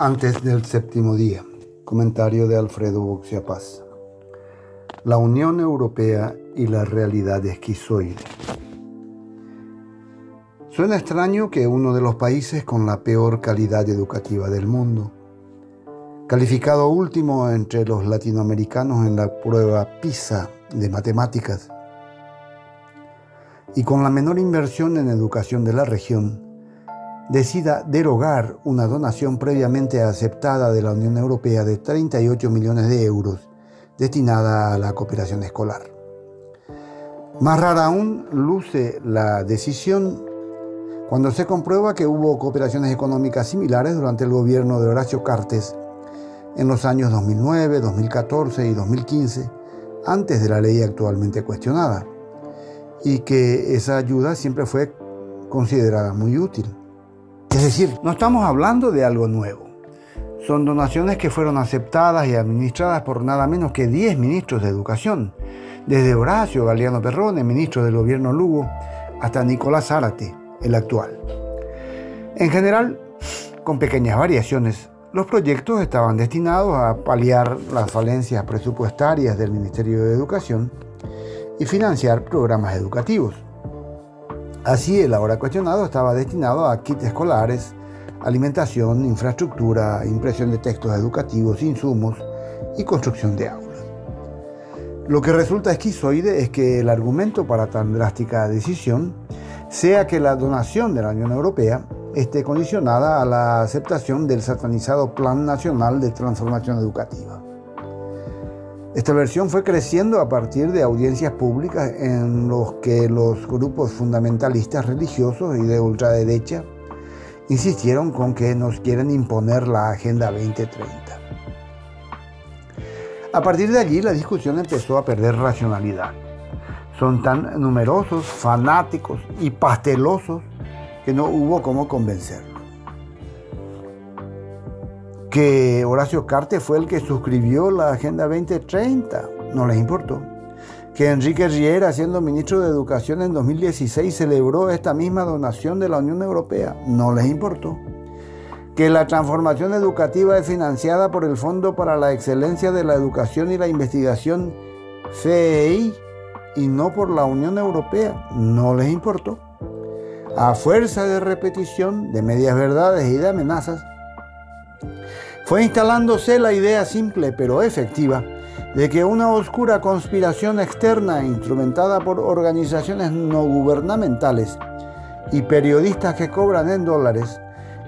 Antes del séptimo día. Comentario de Alfredo Boxiapaz. La Unión Europea y la realidad esquizoide. Suena extraño que uno de los países con la peor calidad educativa del mundo, calificado último entre los latinoamericanos en la prueba PISA de matemáticas, y con la menor inversión en educación de la región, decida derogar una donación previamente aceptada de la Unión Europea de 38 millones de euros destinada a la cooperación escolar. Más rara aún luce la decisión cuando se comprueba que hubo cooperaciones económicas similares durante el gobierno de Horacio Cartes en los años 2009, 2014 y 2015, antes de la ley actualmente cuestionada, y que esa ayuda siempre fue considerada muy útil. Es decir, no estamos hablando de algo nuevo. Son donaciones que fueron aceptadas y administradas por nada menos que 10 ministros de educación, desde Horacio Galeano Perrone, ministro del gobierno Lugo, hasta Nicolás Zárate, el actual. En general, con pequeñas variaciones, los proyectos estaban destinados a paliar las falencias presupuestarias del Ministerio de Educación y financiar programas educativos. Así, el ahora cuestionado estaba destinado a kits escolares, alimentación, infraestructura, impresión de textos educativos, insumos y construcción de aulas. Lo que resulta esquizoide es que el argumento para tan drástica decisión sea que la donación de la Unión Europea esté condicionada a la aceptación del satanizado Plan Nacional de Transformación Educativa. Esta versión fue creciendo a partir de audiencias públicas en los que los grupos fundamentalistas religiosos y de ultraderecha insistieron con que nos quieren imponer la Agenda 2030. A partir de allí la discusión empezó a perder racionalidad. Son tan numerosos, fanáticos y pastelosos que no hubo cómo convencerlos que Horacio Carte fue el que suscribió la Agenda 2030, no les importó. Que Enrique Riera, siendo ministro de Educación en 2016, celebró esta misma donación de la Unión Europea, no les importó. Que la transformación educativa es financiada por el Fondo para la Excelencia de la Educación y la Investigación, FEI, y no por la Unión Europea, no les importó. A fuerza de repetición, de medias verdades y de amenazas, fue instalándose la idea simple pero efectiva de que una oscura conspiración externa instrumentada por organizaciones no gubernamentales y periodistas que cobran en dólares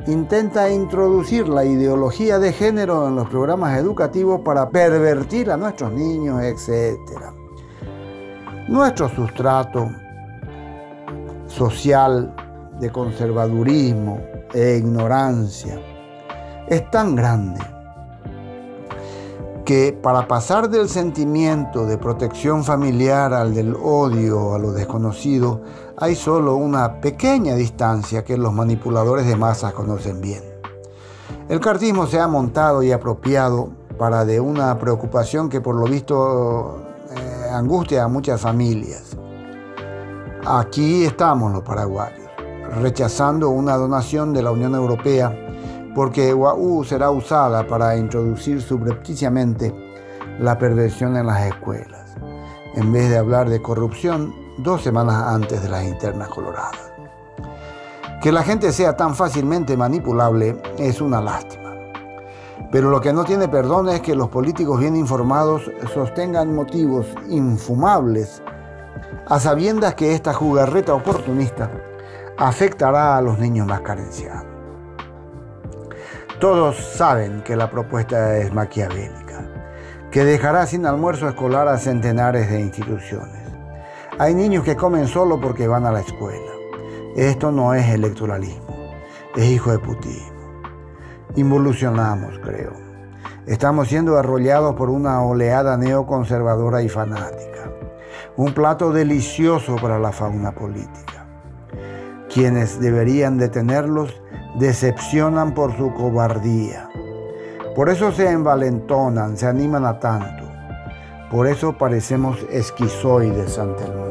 intenta introducir la ideología de género en los programas educativos para pervertir a nuestros niños, etc. Nuestro sustrato social de conservadurismo e ignorancia es tan grande que para pasar del sentimiento de protección familiar al del odio a lo desconocido, hay solo una pequeña distancia que los manipuladores de masas conocen bien. El cartismo se ha montado y apropiado para de una preocupación que por lo visto eh, angustia a muchas familias. Aquí estamos los paraguayos, rechazando una donación de la Unión Europea porque UAU será usada para introducir subrepticiamente la perversión en las escuelas, en vez de hablar de corrupción dos semanas antes de las internas coloradas. Que la gente sea tan fácilmente manipulable es una lástima. Pero lo que no tiene perdón es que los políticos bien informados sostengan motivos infumables a sabiendas que esta jugarreta oportunista afectará a los niños más carenciados. Todos saben que la propuesta es maquiavélica, que dejará sin almuerzo escolar a centenares de instituciones. Hay niños que comen solo porque van a la escuela. Esto no es electoralismo, es hijo de putismo. Involucionamos, creo. Estamos siendo arrollados por una oleada neoconservadora y fanática. Un plato delicioso para la fauna política. Quienes deberían detenerlos decepcionan por su cobardía. Por eso se envalentonan, se animan a tanto. Por eso parecemos esquizoides ante el.